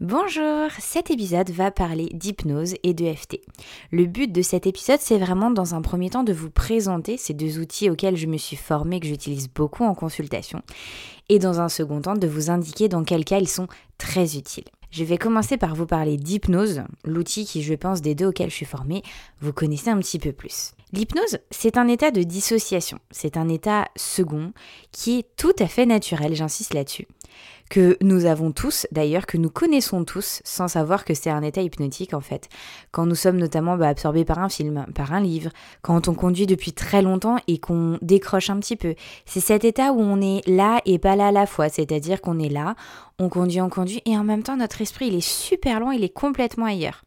Bonjour, cet épisode va parler d'hypnose et de FT. Le but de cet épisode, c'est vraiment dans un premier temps de vous présenter ces deux outils auxquels je me suis formée, que j'utilise beaucoup en consultation, et dans un second temps de vous indiquer dans quel cas ils sont très utiles. Je vais commencer par vous parler d'hypnose, l'outil qui, je pense, des deux auxquels je suis formée, vous connaissez un petit peu plus. L'hypnose, c'est un état de dissociation, c'est un état second qui est tout à fait naturel, j'insiste là-dessus que nous avons tous, d'ailleurs, que nous connaissons tous, sans savoir que c'est un état hypnotique en fait. Quand nous sommes notamment bah, absorbés par un film, par un livre, quand on conduit depuis très longtemps et qu'on décroche un petit peu. C'est cet état où on est là et pas là à la fois, c'est-à-dire qu'on est là, on conduit, on conduit, et en même temps notre esprit il est super loin, il est complètement ailleurs.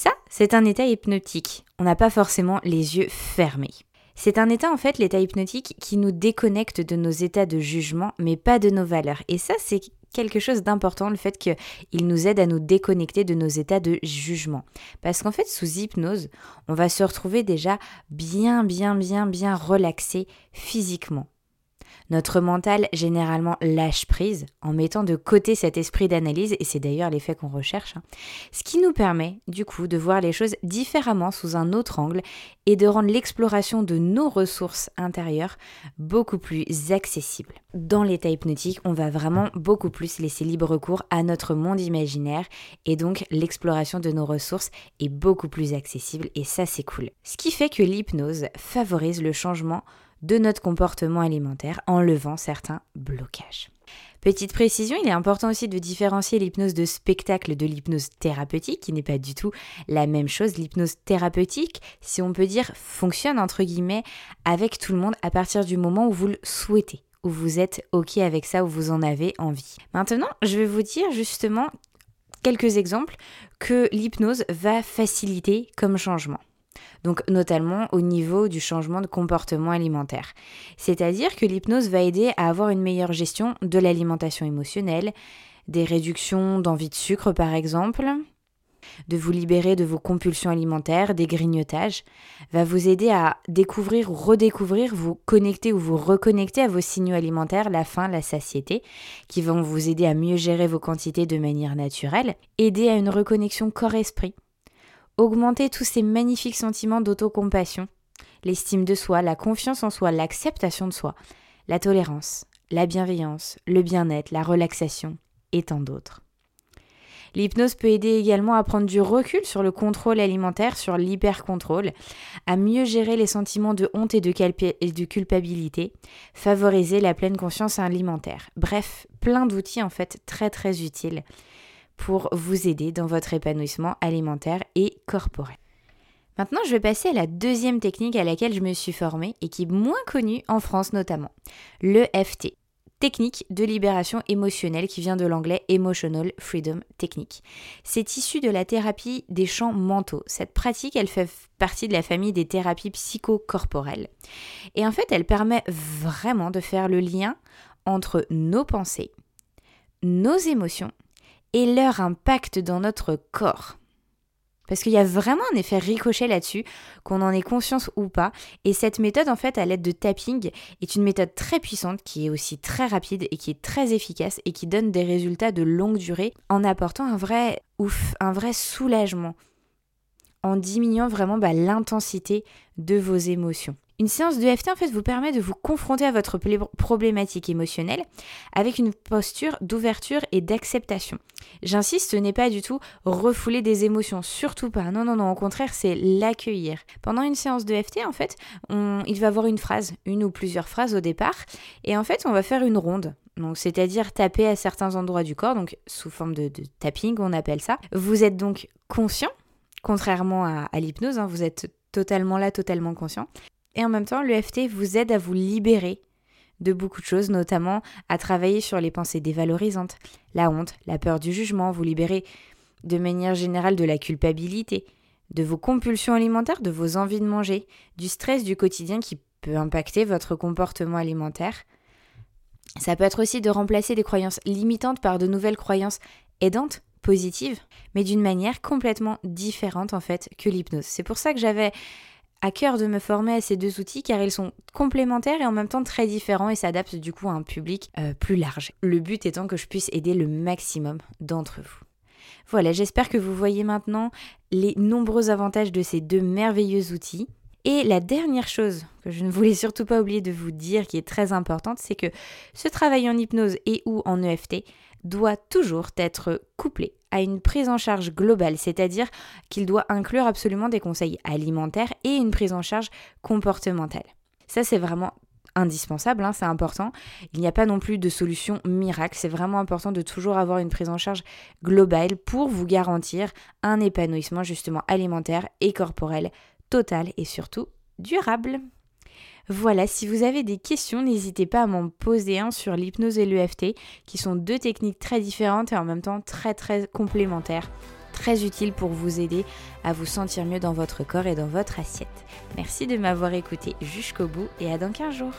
Ça, c'est un état hypnotique. On n'a pas forcément les yeux fermés. C'est un état en fait, l'état hypnotique, qui nous déconnecte de nos états de jugement, mais pas de nos valeurs. Et ça, c'est quelque chose d'important, le fait qu'il nous aide à nous déconnecter de nos états de jugement. Parce qu'en fait, sous hypnose, on va se retrouver déjà bien, bien, bien, bien relaxé physiquement. Notre mental généralement lâche prise en mettant de côté cet esprit d'analyse, et c'est d'ailleurs l'effet qu'on recherche, hein. ce qui nous permet du coup de voir les choses différemment sous un autre angle et de rendre l'exploration de nos ressources intérieures beaucoup plus accessible. Dans l'état hypnotique, on va vraiment beaucoup plus laisser libre cours à notre monde imaginaire et donc l'exploration de nos ressources est beaucoup plus accessible et ça c'est cool. Ce qui fait que l'hypnose favorise le changement de notre comportement alimentaire en levant certains blocages. Petite précision, il est important aussi de différencier l'hypnose de spectacle de l'hypnose thérapeutique, qui n'est pas du tout la même chose. L'hypnose thérapeutique, si on peut dire, fonctionne entre guillemets avec tout le monde à partir du moment où vous le souhaitez, où vous êtes OK avec ça, où vous en avez envie. Maintenant, je vais vous dire justement quelques exemples que l'hypnose va faciliter comme changement donc notamment au niveau du changement de comportement alimentaire. C'est-à-dire que l'hypnose va aider à avoir une meilleure gestion de l'alimentation émotionnelle, des réductions d'envie de sucre par exemple, de vous libérer de vos compulsions alimentaires, des grignotages, va vous aider à découvrir ou redécouvrir, vous connecter ou vous reconnecter à vos signaux alimentaires, la faim, la satiété, qui vont vous aider à mieux gérer vos quantités de manière naturelle, aider à une reconnexion corps-esprit, augmenter tous ces magnifiques sentiments d'autocompassion, l'estime de soi, la confiance en soi, l'acceptation de soi, la tolérance, la bienveillance, le bien-être, la relaxation et tant d'autres. L'hypnose peut aider également à prendre du recul sur le contrôle alimentaire, sur l'hypercontrôle, à mieux gérer les sentiments de honte et de, culpabilité, favoriser la pleine conscience alimentaire. Bref, plein d'outils en fait très très utiles pour vous aider dans votre épanouissement alimentaire et corporel. Maintenant, je vais passer à la deuxième technique à laquelle je me suis formée et qui est moins connue en France notamment, l'EFT. Technique de libération émotionnelle qui vient de l'anglais Emotional Freedom Technique. C'est issu de la thérapie des champs mentaux. Cette pratique, elle fait partie de la famille des thérapies psychocorporelles. Et en fait, elle permet vraiment de faire le lien entre nos pensées, nos émotions et leur impact dans notre corps. Parce qu'il y a vraiment un effet ricochet là-dessus, qu'on en ait conscience ou pas. Et cette méthode, en fait, à l'aide de tapping, est une méthode très puissante, qui est aussi très rapide et qui est très efficace et qui donne des résultats de longue durée en apportant un vrai ouf, un vrai soulagement, en diminuant vraiment bah, l'intensité de vos émotions. Une séance de FT en fait vous permet de vous confronter à votre problématique émotionnelle avec une posture d'ouverture et d'acceptation. J'insiste, ce n'est pas du tout refouler des émotions, surtout pas. Non, non, non, au contraire, c'est l'accueillir. Pendant une séance de FT, en fait, il va avoir une phrase, une ou plusieurs phrases au départ, et en fait, on va faire une ronde. Donc, c'est-à-dire taper à certains endroits du corps, donc sous forme de, tapping, on appelle ça. Vous êtes donc conscient, contrairement à, l'hypnose, hein, vous êtes totalement là, totalement conscient. Et en même temps, l'EFT vous aide à vous libérer de beaucoup de choses, notamment à travailler sur les pensées dévalorisantes, la honte, la peur du jugement, vous libérer de manière générale de la culpabilité, de vos compulsions alimentaires, de vos envies de manger, du stress du quotidien qui peut impacter votre comportement alimentaire. Ça peut être aussi de remplacer des croyances limitantes par de nouvelles croyances aidantes, positives, mais d'une manière complètement différente en fait que l'hypnose. C'est pour ça que j'avais à cœur de me former à ces deux outils car ils sont complémentaires et en même temps très différents et s'adaptent du coup à un public euh, plus large. Le but étant que je puisse aider le maximum d'entre vous. Voilà, j'espère que vous voyez maintenant les nombreux avantages de ces deux merveilleux outils. Et la dernière chose que je ne voulais surtout pas oublier de vous dire, qui est très importante, c'est que ce travail en hypnose et ou en EFT doit toujours être couplé à une prise en charge globale, c'est-à-dire qu'il doit inclure absolument des conseils alimentaires et une prise en charge comportementale. Ça, c'est vraiment indispensable, hein, c'est important. Il n'y a pas non plus de solution miracle, c'est vraiment important de toujours avoir une prise en charge globale pour vous garantir un épanouissement justement alimentaire et corporel total et surtout durable. Voilà, si vous avez des questions, n'hésitez pas à m'en poser un sur l'hypnose et l'EFT, qui sont deux techniques très différentes et en même temps très très complémentaires, très utiles pour vous aider à vous sentir mieux dans votre corps et dans votre assiette. Merci de m'avoir écouté jusqu'au bout et à dans 15 jours.